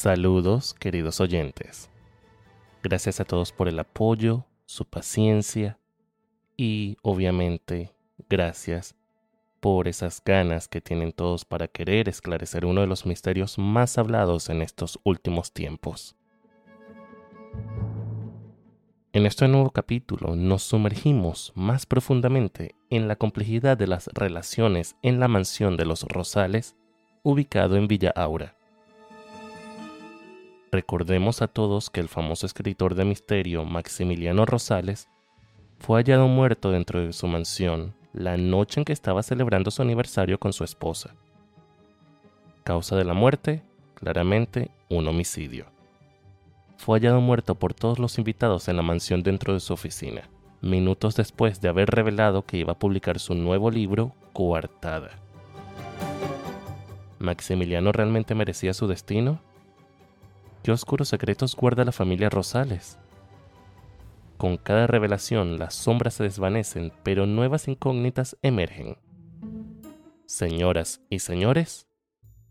Saludos, queridos oyentes. Gracias a todos por el apoyo, su paciencia y, obviamente, gracias por esas ganas que tienen todos para querer esclarecer uno de los misterios más hablados en estos últimos tiempos. En este nuevo capítulo nos sumergimos más profundamente en la complejidad de las relaciones en la mansión de los Rosales, ubicado en Villa Aura. Recordemos a todos que el famoso escritor de misterio Maximiliano Rosales fue hallado muerto dentro de su mansión la noche en que estaba celebrando su aniversario con su esposa. Causa de la muerte, claramente, un homicidio. Fue hallado muerto por todos los invitados en la mansión dentro de su oficina, minutos después de haber revelado que iba a publicar su nuevo libro, Coartada. ¿Maximiliano realmente merecía su destino? ¿Qué oscuros secretos guarda la familia Rosales? Con cada revelación las sombras se desvanecen, pero nuevas incógnitas emergen. Señoras y señores,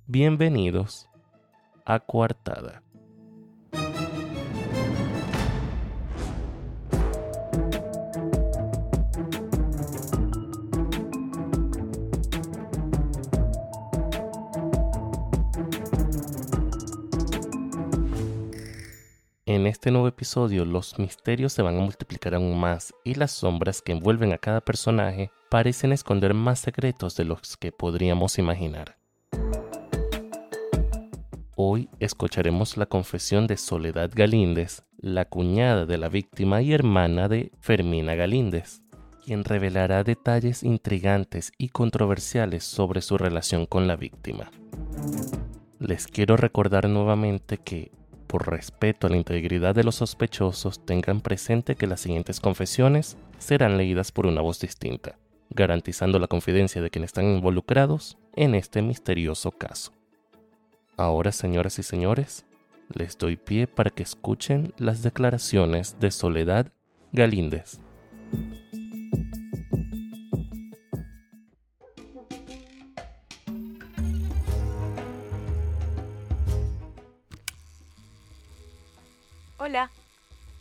bienvenidos a Coartada. En este nuevo episodio los misterios se van a multiplicar aún más y las sombras que envuelven a cada personaje parecen esconder más secretos de los que podríamos imaginar. Hoy escucharemos la confesión de Soledad Galíndez, la cuñada de la víctima y hermana de Fermina Galíndez, quien revelará detalles intrigantes y controversiales sobre su relación con la víctima. Les quiero recordar nuevamente que por respeto a la integridad de los sospechosos, tengan presente que las siguientes confesiones serán leídas por una voz distinta, garantizando la confidencia de quienes están involucrados en este misterioso caso. Ahora, señoras y señores, les doy pie para que escuchen las declaraciones de Soledad Galíndez. Hola,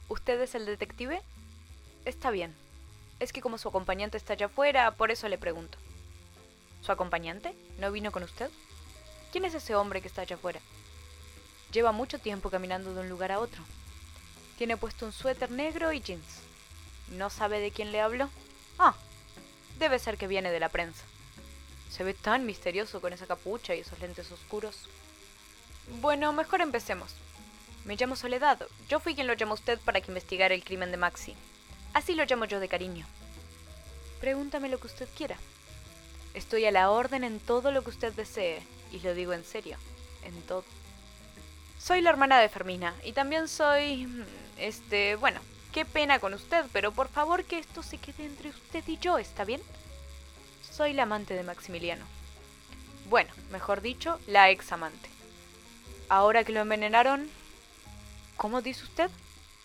¿usted es el detective? Está bien. Es que como su acompañante está allá afuera, por eso le pregunto. ¿Su acompañante? ¿No vino con usted? ¿Quién es ese hombre que está allá afuera? Lleva mucho tiempo caminando de un lugar a otro. Tiene puesto un suéter negro y jeans. ¿No sabe de quién le hablo? Ah, debe ser que viene de la prensa. Se ve tan misterioso con esa capucha y esos lentes oscuros. Bueno, mejor empecemos. Me llamo Soledad. Yo fui quien lo llamó a usted para que investigara el crimen de Maxi. Así lo llamo yo de cariño. Pregúntame lo que usted quiera. Estoy a la orden en todo lo que usted desee, y lo digo en serio, en todo. Soy la hermana de Fermina, y también soy... Este, bueno, qué pena con usted, pero por favor que esto se quede entre usted y yo, ¿está bien? Soy la amante de Maximiliano. Bueno, mejor dicho, la ex amante. Ahora que lo envenenaron, ¿Cómo dice usted?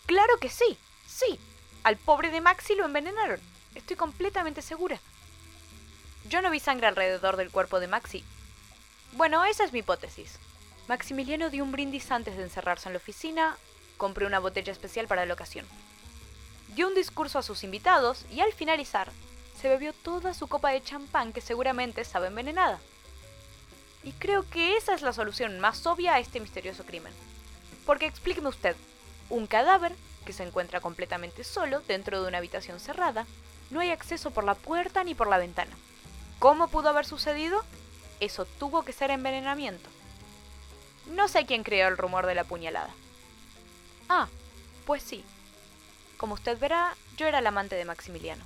Claro que sí, sí. Al pobre de Maxi lo envenenaron. Estoy completamente segura. Yo no vi sangre alrededor del cuerpo de Maxi. Bueno, esa es mi hipótesis. Maximiliano dio un brindis antes de encerrarse en la oficina, compré una botella especial para la ocasión. Dio un discurso a sus invitados y al finalizar, se bebió toda su copa de champán que seguramente estaba envenenada. Y creo que esa es la solución más obvia a este misterioso crimen. Porque explíqueme usted, un cadáver que se encuentra completamente solo dentro de una habitación cerrada, no hay acceso por la puerta ni por la ventana. ¿Cómo pudo haber sucedido? Eso tuvo que ser envenenamiento. No sé quién creó el rumor de la puñalada. Ah, pues sí. Como usted verá, yo era el amante de Maximiliano.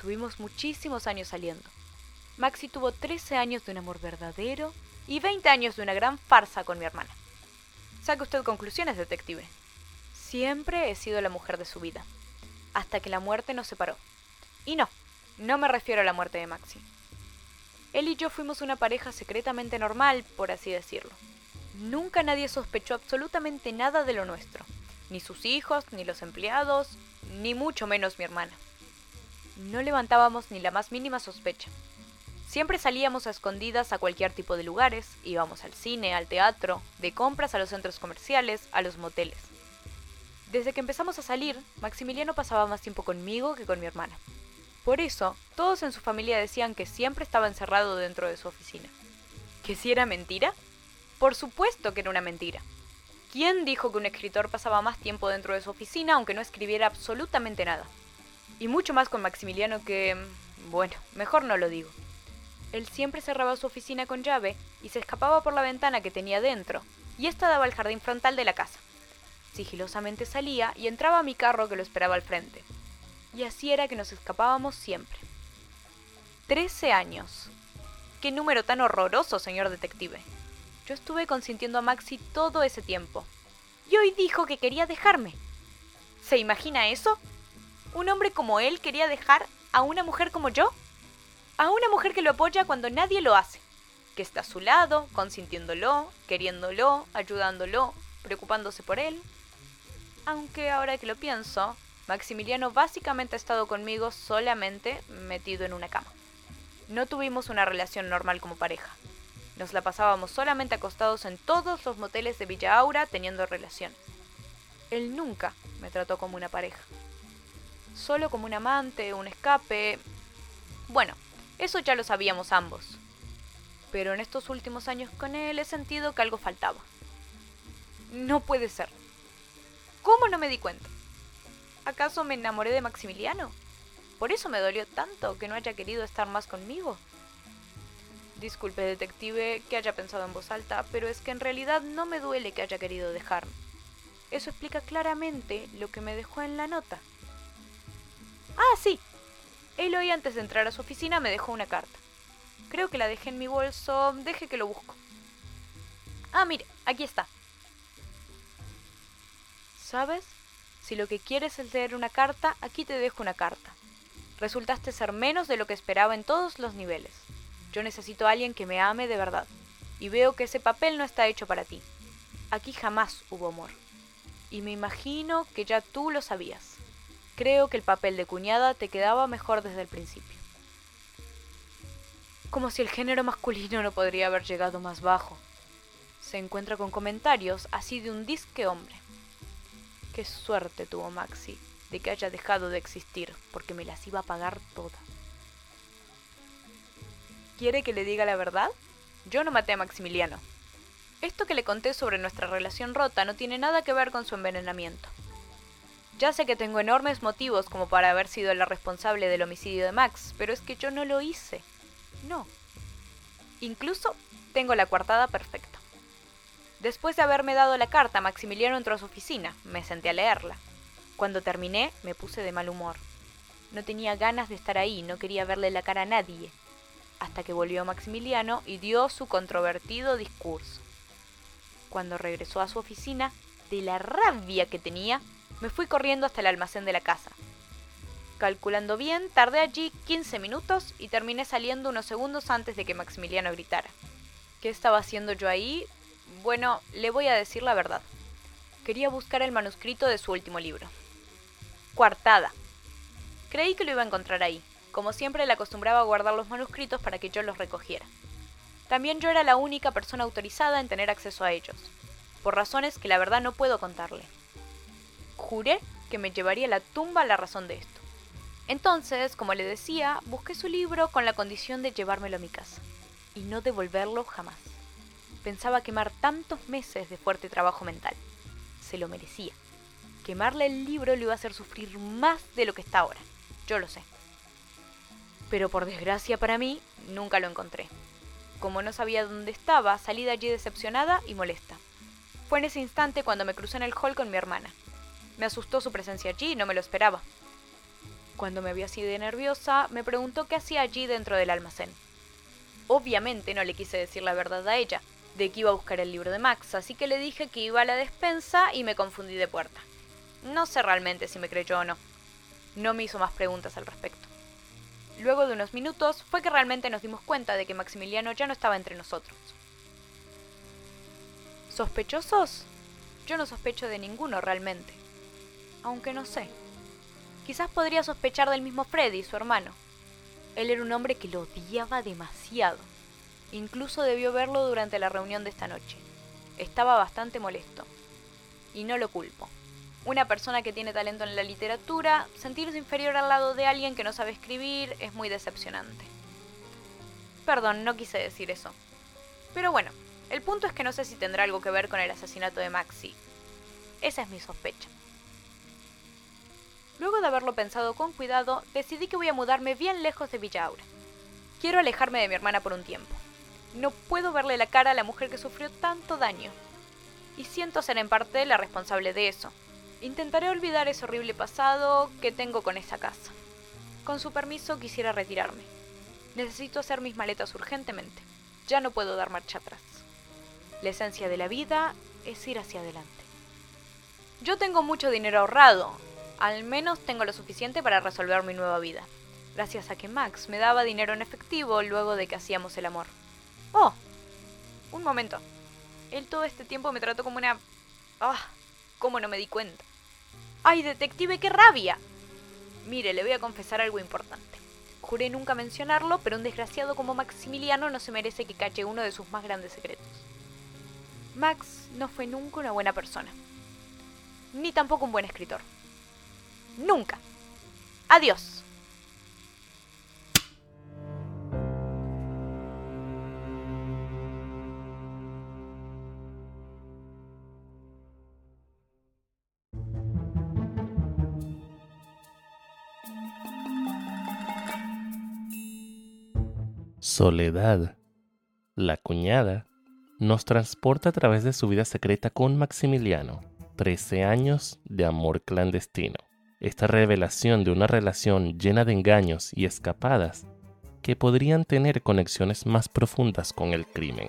Tuvimos muchísimos años saliendo. Maxi tuvo 13 años de un amor verdadero y 20 años de una gran farsa con mi hermana. Saque usted conclusiones, detective. Siempre he sido la mujer de su vida, hasta que la muerte nos separó. Y no, no me refiero a la muerte de Maxi. Él y yo fuimos una pareja secretamente normal, por así decirlo. Nunca nadie sospechó absolutamente nada de lo nuestro, ni sus hijos, ni los empleados, ni mucho menos mi hermana. No levantábamos ni la más mínima sospecha. Siempre salíamos a escondidas a cualquier tipo de lugares, íbamos al cine, al teatro, de compras a los centros comerciales, a los moteles. Desde que empezamos a salir, Maximiliano pasaba más tiempo conmigo que con mi hermana. Por eso, todos en su familia decían que siempre estaba encerrado dentro de su oficina. ¿Que si era mentira? Por supuesto que era una mentira. ¿Quién dijo que un escritor pasaba más tiempo dentro de su oficina aunque no escribiera absolutamente nada? Y mucho más con Maximiliano que... Bueno, mejor no lo digo. Él siempre cerraba su oficina con llave y se escapaba por la ventana que tenía dentro, y esta daba al jardín frontal de la casa. Sigilosamente salía y entraba a mi carro que lo esperaba al frente. Y así era que nos escapábamos siempre. Trece años. Qué número tan horroroso, señor detective. Yo estuve consintiendo a Maxi todo ese tiempo. Y hoy dijo que quería dejarme. ¿Se imagina eso? ¿Un hombre como él quería dejar a una mujer como yo? A una mujer que lo apoya cuando nadie lo hace. Que está a su lado, consintiéndolo, queriéndolo, ayudándolo, preocupándose por él. Aunque ahora que lo pienso, Maximiliano básicamente ha estado conmigo solamente metido en una cama. No tuvimos una relación normal como pareja. Nos la pasábamos solamente acostados en todos los moteles de Villa Aura teniendo relaciones. Él nunca me trató como una pareja. Solo como un amante, un escape. Bueno, eso ya lo sabíamos ambos. Pero en estos últimos años con él he sentido que algo faltaba. No puede ser. ¿Cómo no me di cuenta? ¿Acaso me enamoré de Maximiliano? ¿Por eso me dolió tanto que no haya querido estar más conmigo? Disculpe, detective, que haya pensado en voz alta, pero es que en realidad no me duele que haya querido dejarme. Eso explica claramente lo que me dejó en la nota. Ah, sí. Él hoy antes de entrar a su oficina me dejó una carta. Creo que la dejé en mi bolso. Deje que lo busco. Ah, mire, aquí está. ¿Sabes? Si lo que quieres es leer una carta, aquí te dejo una carta. Resultaste ser menos de lo que esperaba en todos los niveles. Yo necesito a alguien que me ame de verdad. Y veo que ese papel no está hecho para ti. Aquí jamás hubo amor. Y me imagino que ya tú lo sabías. Creo que el papel de cuñada te quedaba mejor desde el principio. Como si el género masculino no podría haber llegado más bajo. Se encuentra con comentarios así de un disque hombre. Qué suerte tuvo Maxi de que haya dejado de existir, porque me las iba a pagar todas. ¿Quiere que le diga la verdad? Yo no maté a Maximiliano. Esto que le conté sobre nuestra relación rota no tiene nada que ver con su envenenamiento. Ya sé que tengo enormes motivos como para haber sido la responsable del homicidio de Max, pero es que yo no lo hice. No. Incluso tengo la coartada perfecta. Después de haberme dado la carta, Maximiliano entró a su oficina. Me senté a leerla. Cuando terminé, me puse de mal humor. No tenía ganas de estar ahí, no quería verle la cara a nadie hasta que volvió Maximiliano y dio su controvertido discurso. Cuando regresó a su oficina, de la rabia que tenía, me fui corriendo hasta el almacén de la casa. Calculando bien, tardé allí 15 minutos y terminé saliendo unos segundos antes de que Maximiliano gritara. ¿Qué estaba haciendo yo ahí? Bueno, le voy a decir la verdad. Quería buscar el manuscrito de su último libro. Cuartada. Creí que lo iba a encontrar ahí, como siempre, le acostumbraba a guardar los manuscritos para que yo los recogiera. También yo era la única persona autorizada en tener acceso a ellos, por razones que la verdad no puedo contarle. Juré que me llevaría a la tumba la razón de esto. Entonces, como le decía, busqué su libro con la condición de llevármelo a mi casa, y no devolverlo jamás. Pensaba quemar tantos meses de fuerte trabajo mental. Se lo merecía. Quemarle el libro lo iba a hacer sufrir más de lo que está ahora. Yo lo sé pero por desgracia para mí, nunca lo encontré. Como no sabía dónde estaba, salí de allí decepcionada y molesta. Fue en ese instante cuando me crucé en el hall con mi hermana. Me asustó su presencia allí y no me lo esperaba. Cuando me vi así de nerviosa, me preguntó qué hacía allí dentro del almacén. Obviamente no le quise decir la verdad a ella, de que iba a buscar el libro de Max, así que le dije que iba a la despensa y me confundí de puerta. No sé realmente si me creyó o no. No me hizo más preguntas al respecto. Luego de unos minutos fue que realmente nos dimos cuenta de que Maximiliano ya no estaba entre nosotros. ¿Sospechosos? Yo no sospecho de ninguno realmente. Aunque no sé. Quizás podría sospechar del mismo Freddy, su hermano. Él era un hombre que lo odiaba demasiado. Incluso debió verlo durante la reunión de esta noche. Estaba bastante molesto. Y no lo culpo. Una persona que tiene talento en la literatura, sentirse inferior al lado de alguien que no sabe escribir es muy decepcionante. Perdón, no quise decir eso. Pero bueno, el punto es que no sé si tendrá algo que ver con el asesinato de Maxi. Esa es mi sospecha. Luego de haberlo pensado con cuidado, decidí que voy a mudarme bien lejos de Villa Aura. Quiero alejarme de mi hermana por un tiempo. No puedo verle la cara a la mujer que sufrió tanto daño. Y siento ser en parte la responsable de eso. Intentaré olvidar ese horrible pasado que tengo con esa casa. Con su permiso quisiera retirarme. Necesito hacer mis maletas urgentemente. Ya no puedo dar marcha atrás. La esencia de la vida es ir hacia adelante. Yo tengo mucho dinero ahorrado. Al menos tengo lo suficiente para resolver mi nueva vida. Gracias a que Max me daba dinero en efectivo luego de que hacíamos el amor. Oh, un momento. Él todo este tiempo me trató como una... Ah, ¿cómo no me di cuenta? ¡Ay, detective, qué rabia! Mire, le voy a confesar algo importante. Juré nunca mencionarlo, pero un desgraciado como Maximiliano no se merece que cache uno de sus más grandes secretos. Max no fue nunca una buena persona. Ni tampoco un buen escritor. Nunca. Adiós. Soledad, la cuñada, nos transporta a través de su vida secreta con Maximiliano, 13 años de amor clandestino. Esta revelación de una relación llena de engaños y escapadas que podrían tener conexiones más profundas con el crimen.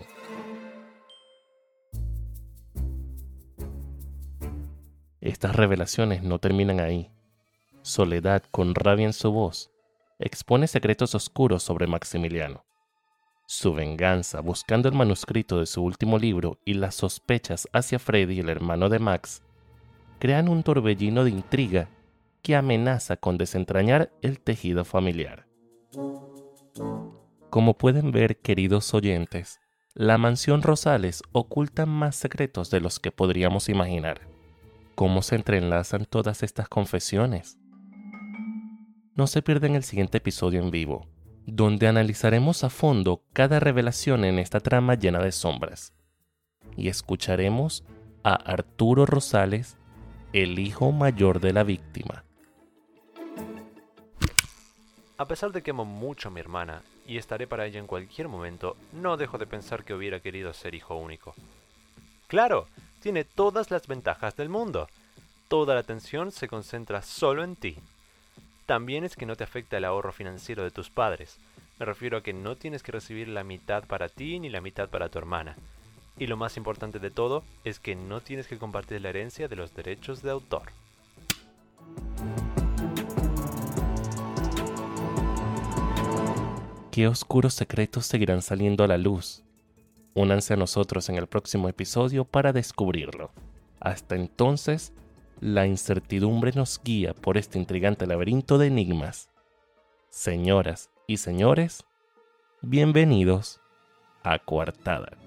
Estas revelaciones no terminan ahí. Soledad, con rabia en su voz, expone secretos oscuros sobre Maximiliano. Su venganza buscando el manuscrito de su último libro y las sospechas hacia Freddy, el hermano de Max, crean un torbellino de intriga que amenaza con desentrañar el tejido familiar. Como pueden ver, queridos oyentes, la mansión Rosales oculta más secretos de los que podríamos imaginar. ¿Cómo se entrelazan todas estas confesiones? no se pierdan el siguiente episodio en vivo, donde analizaremos a fondo cada revelación en esta trama llena de sombras. Y escucharemos a Arturo Rosales, el hijo mayor de la víctima. A pesar de que amo mucho a mi hermana y estaré para ella en cualquier momento, no dejo de pensar que hubiera querido ser hijo único. Claro, tiene todas las ventajas del mundo. Toda la atención se concentra solo en ti. También es que no te afecta el ahorro financiero de tus padres. Me refiero a que no tienes que recibir la mitad para ti ni la mitad para tu hermana. Y lo más importante de todo es que no tienes que compartir la herencia de los derechos de autor. ¿Qué oscuros secretos seguirán saliendo a la luz? Únanse a nosotros en el próximo episodio para descubrirlo. Hasta entonces, la incertidumbre nos guía por este intrigante laberinto de enigmas. Señoras y señores, bienvenidos a Coartada.